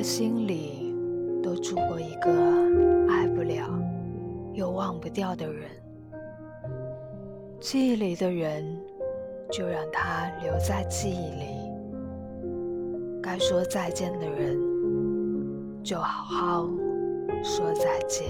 的心里都住过一个爱不了又忘不掉的人，记忆里的人就让他留在记忆里。该说再见的人，就好好说再见。